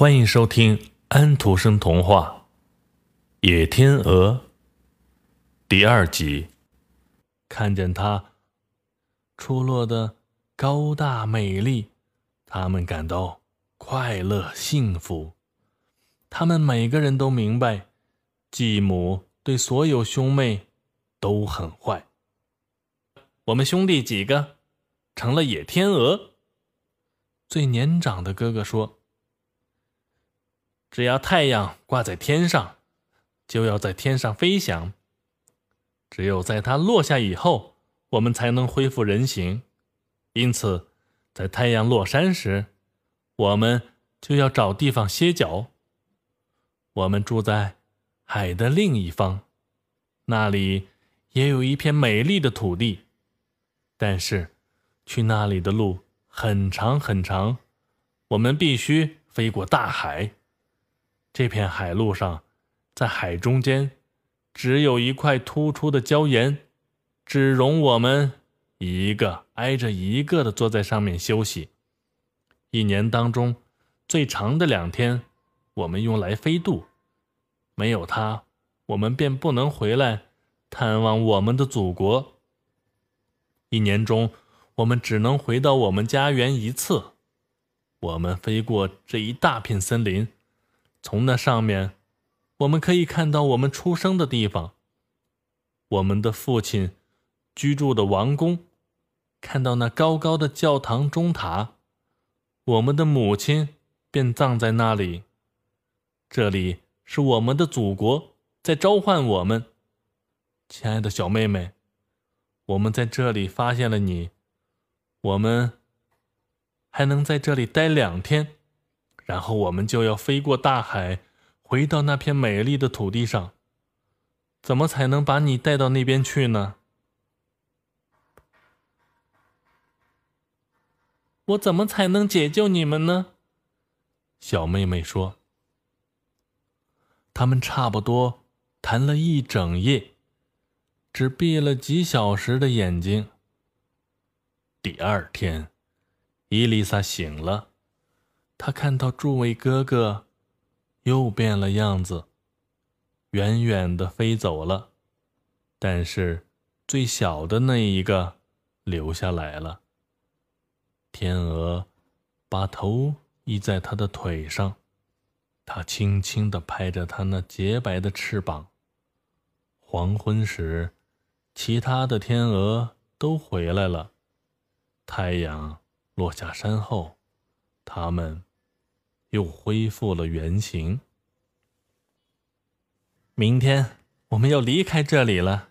欢迎收听安徒生童话《野天鹅》第二集。看见它出落的高大美丽，他们感到快乐幸福。他们每个人都明白，继母对所有兄妹都很坏。我们兄弟几个成了野天鹅。最年长的哥哥说。只要太阳挂在天上，就要在天上飞翔。只有在它落下以后，我们才能恢复人形。因此，在太阳落山时，我们就要找地方歇脚。我们住在海的另一方，那里也有一片美丽的土地，但是去那里的路很长很长，我们必须飞过大海。这片海路上，在海中间，只有一块突出的礁岩，只容我们一个挨着一个的坐在上面休息。一年当中最长的两天，我们用来飞渡。没有它，我们便不能回来探望我们的祖国。一年中，我们只能回到我们家园一次。我们飞过这一大片森林。从那上面，我们可以看到我们出生的地方，我们的父亲居住的王宫，看到那高高的教堂钟塔，我们的母亲便葬在那里。这里是我们的祖国在召唤我们，亲爱的小妹妹，我们在这里发现了你，我们还能在这里待两天。然后我们就要飞过大海，回到那片美丽的土地上。怎么才能把你带到那边去呢？我怎么才能解救你们呢？小妹妹说。他们差不多谈了一整夜，只闭了几小时的眼睛。第二天，伊丽莎醒了。他看到诸位哥哥又变了样子，远远的飞走了，但是最小的那一个留下来了。天鹅把头依在他的腿上，他轻轻地拍着他那洁白的翅膀。黄昏时，其他的天鹅都回来了。太阳落下山后，他们。又恢复了原形。明天我们要离开这里了，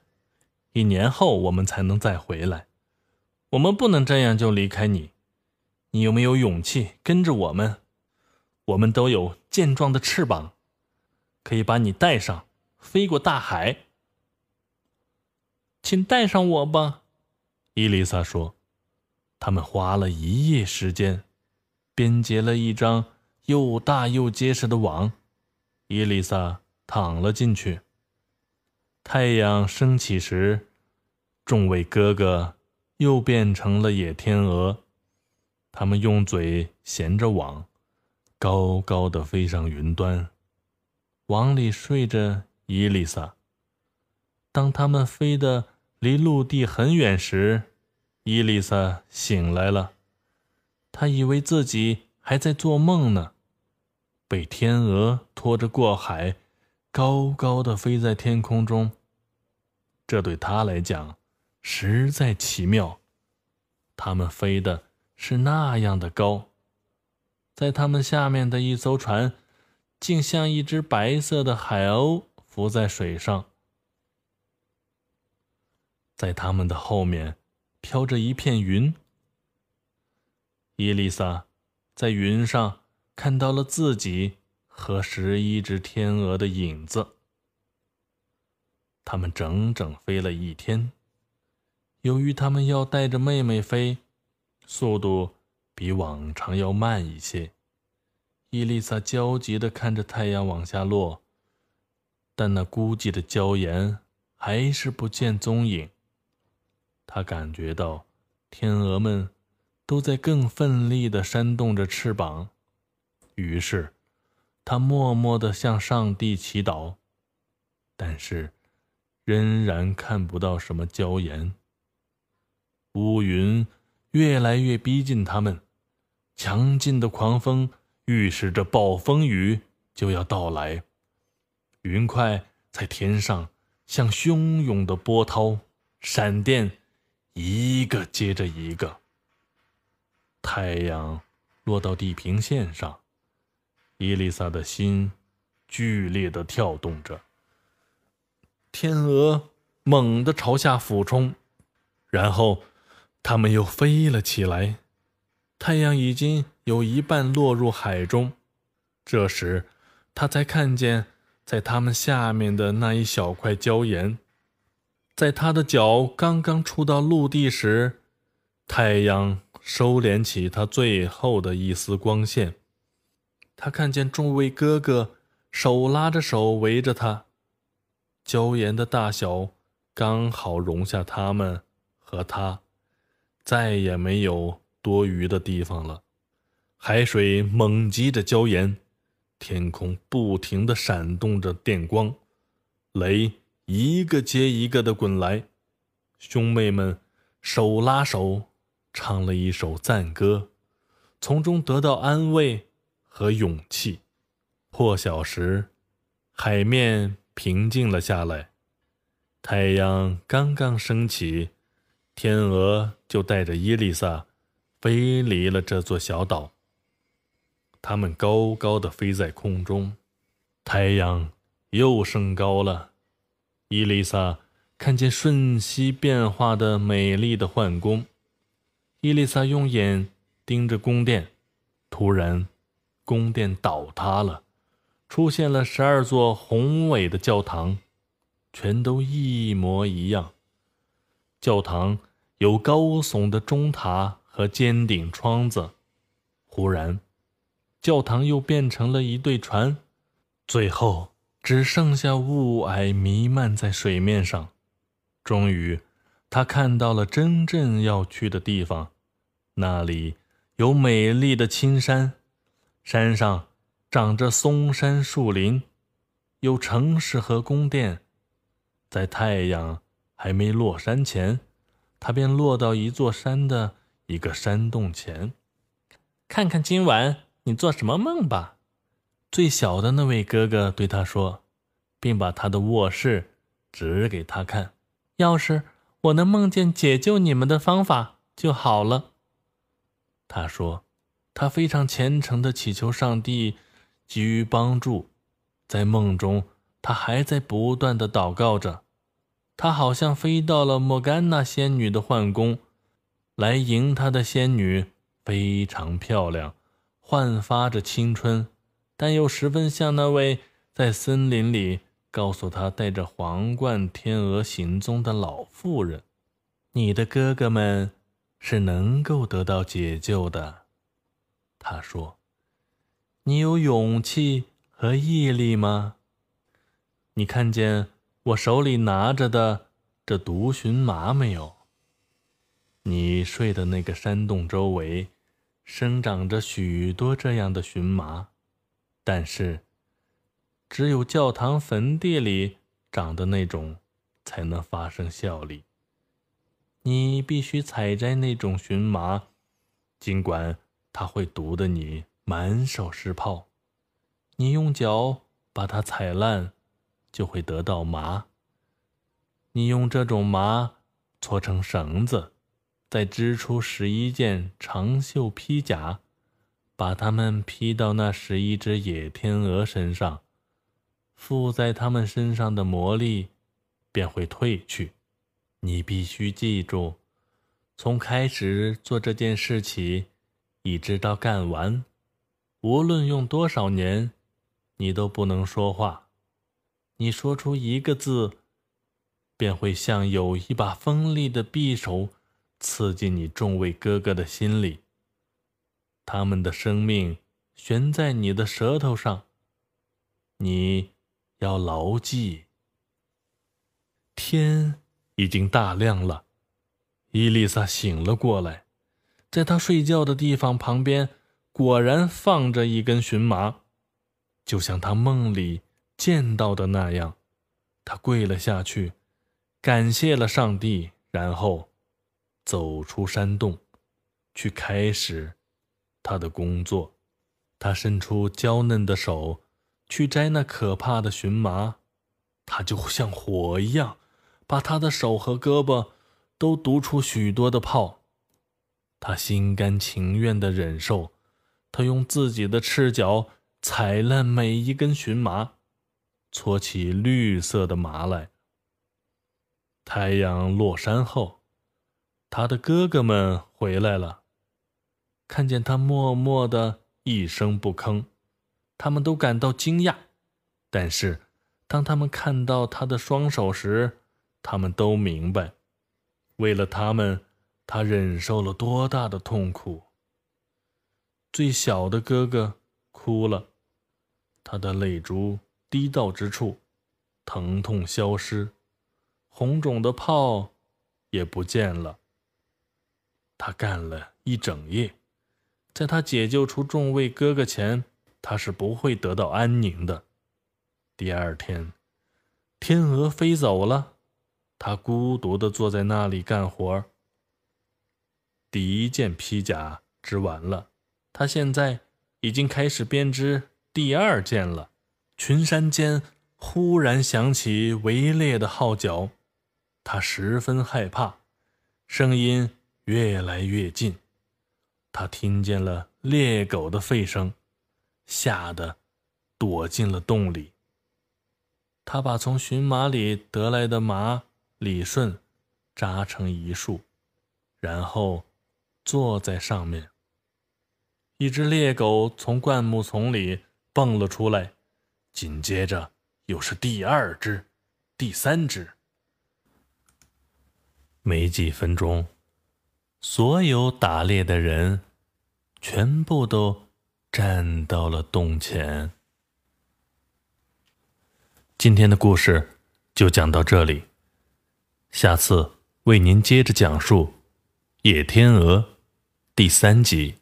一年后我们才能再回来。我们不能这样就离开你。你有没有勇气跟着我们？我们都有健壮的翅膀，可以把你带上，飞过大海。请带上我吧，伊丽莎说。他们花了一夜时间，编结了一张。又大又结实的网，伊丽莎躺了进去。太阳升起时，众位哥哥又变成了野天鹅，他们用嘴衔着网，高高的飞上云端。网里睡着伊丽莎。当他们飞得离陆地很远时，伊丽莎醒来了，她以为自己还在做梦呢。被天鹅拖着过海，高高的飞在天空中。这对他来讲实在奇妙。他们飞的是那样的高，在他们下面的一艘船，竟像一只白色的海鸥浮在水上。在他们的后面飘着一片云。伊丽莎在云上。看到了自己和十一只天鹅的影子。他们整整飞了一天。由于他们要带着妹妹飞，速度比往常要慢一些。伊丽莎焦急地看着太阳往下落，但那孤寂的礁岩还是不见踪影。她感觉到天鹅们都在更奋力地扇动着翅膀。于是，他默默地向上帝祈祷，但是仍然看不到什么椒盐。乌云越来越逼近他们，强劲的狂风预示着暴风雨就要到来。云块在天上像汹涌的波涛，闪电一个接着一个。太阳落到地平线上。伊丽莎的心剧烈的跳动着。天鹅猛地朝下俯冲，然后它们又飞了起来。太阳已经有一半落入海中，这时他才看见，在它们下面的那一小块礁岩，在他的脚刚刚触到陆地时，太阳收敛起它最后的一丝光线。他看见众位哥哥手拉着手围着他，礁岩的大小刚好容下他们和他，再也没有多余的地方了。海水猛击着礁岩，天空不停地闪动着电光，雷一个接一个的滚来。兄妹们手拉手唱了一首赞歌，从中得到安慰。和勇气。破晓时，海面平静了下来，太阳刚刚升起，天鹅就带着伊丽莎飞离了这座小岛。它们高高的飞在空中，太阳又升高了。伊丽莎看见瞬息变化的美丽的幻宫。伊丽莎用眼盯着宫殿，突然。宫殿倒塌了，出现了十二座宏伟的教堂，全都一模一样。教堂有高耸的钟塔和尖顶窗子。忽然，教堂又变成了一对船，最后只剩下雾霭弥漫在水面上。终于，他看到了真正要去的地方，那里有美丽的青山。山上长着松山树林，有城市和宫殿。在太阳还没落山前，他便落到一座山的一个山洞前，看看今晚你做什么梦吧。最小的那位哥哥对他说，并把他的卧室指给他看。要是我能梦见解救你们的方法就好了，他说。他非常虔诚地祈求上帝给予帮助，在梦中，他还在不断地祷告着。他好像飞到了莫甘娜仙女的幻宫，来迎他的仙女非常漂亮，焕发着青春，但又十分像那位在森林里告诉他带着皇冠天鹅行踪的老妇人。你的哥哥们是能够得到解救的。他说：“你有勇气和毅力吗？你看见我手里拿着的这毒荨麻没有？你睡的那个山洞周围生长着许多这样的荨麻，但是只有教堂坟地里长的那种才能发生效力。你必须采摘那种荨麻，尽管……”它会毒得你满手是泡，你用脚把它踩烂，就会得到麻。你用这种麻搓成绳子，再织出十一件长袖披甲，把它们披到那十一只野天鹅身上，附在它们身上的魔力便会退去。你必须记住，从开始做这件事起。一直到干完，无论用多少年，你都不能说话。你说出一个字，便会像有一把锋利的匕首刺进你众位哥哥的心里。他们的生命悬在你的舌头上，你要牢记。天已经大亮了，伊丽莎醒了过来。在他睡觉的地方旁边，果然放着一根荨麻。就像他梦里见到的那样，他跪了下去，感谢了上帝，然后走出山洞，去开始他的工作。他伸出娇嫩的手去摘那可怕的荨麻，他就像火一样，把他的手和胳膊都毒出许多的泡。他心甘情愿地忍受，他用自己的赤脚踩烂每一根荨麻，搓起绿色的麻来。太阳落山后，他的哥哥们回来了，看见他默默的一声不吭，他们都感到惊讶。但是，当他们看到他的双手时，他们都明白，为了他们。他忍受了多大的痛苦！最小的哥哥哭了，他的泪珠滴到之处，疼痛消失，红肿的泡也不见了。他干了一整夜，在他解救出众位哥哥前，他是不会得到安宁的。第二天，天鹅飞走了，他孤独地坐在那里干活。第一件披甲织完了，他现在已经开始编织第二件了。群山间忽然响起围猎的号角，他十分害怕，声音越来越近。他听见了猎狗的吠声，吓得躲进了洞里。他把从荨麻里得来的麻理顺，扎成一束，然后。坐在上面，一只猎狗从灌木丛里蹦了出来，紧接着又是第二只、第三只。没几分钟，所有打猎的人全部都站到了洞前。今天的故事就讲到这里，下次为您接着讲述《野天鹅》。第三集，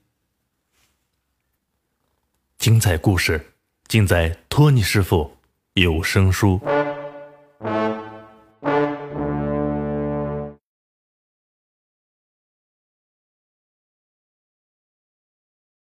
精彩故事尽在托尼师傅有声书。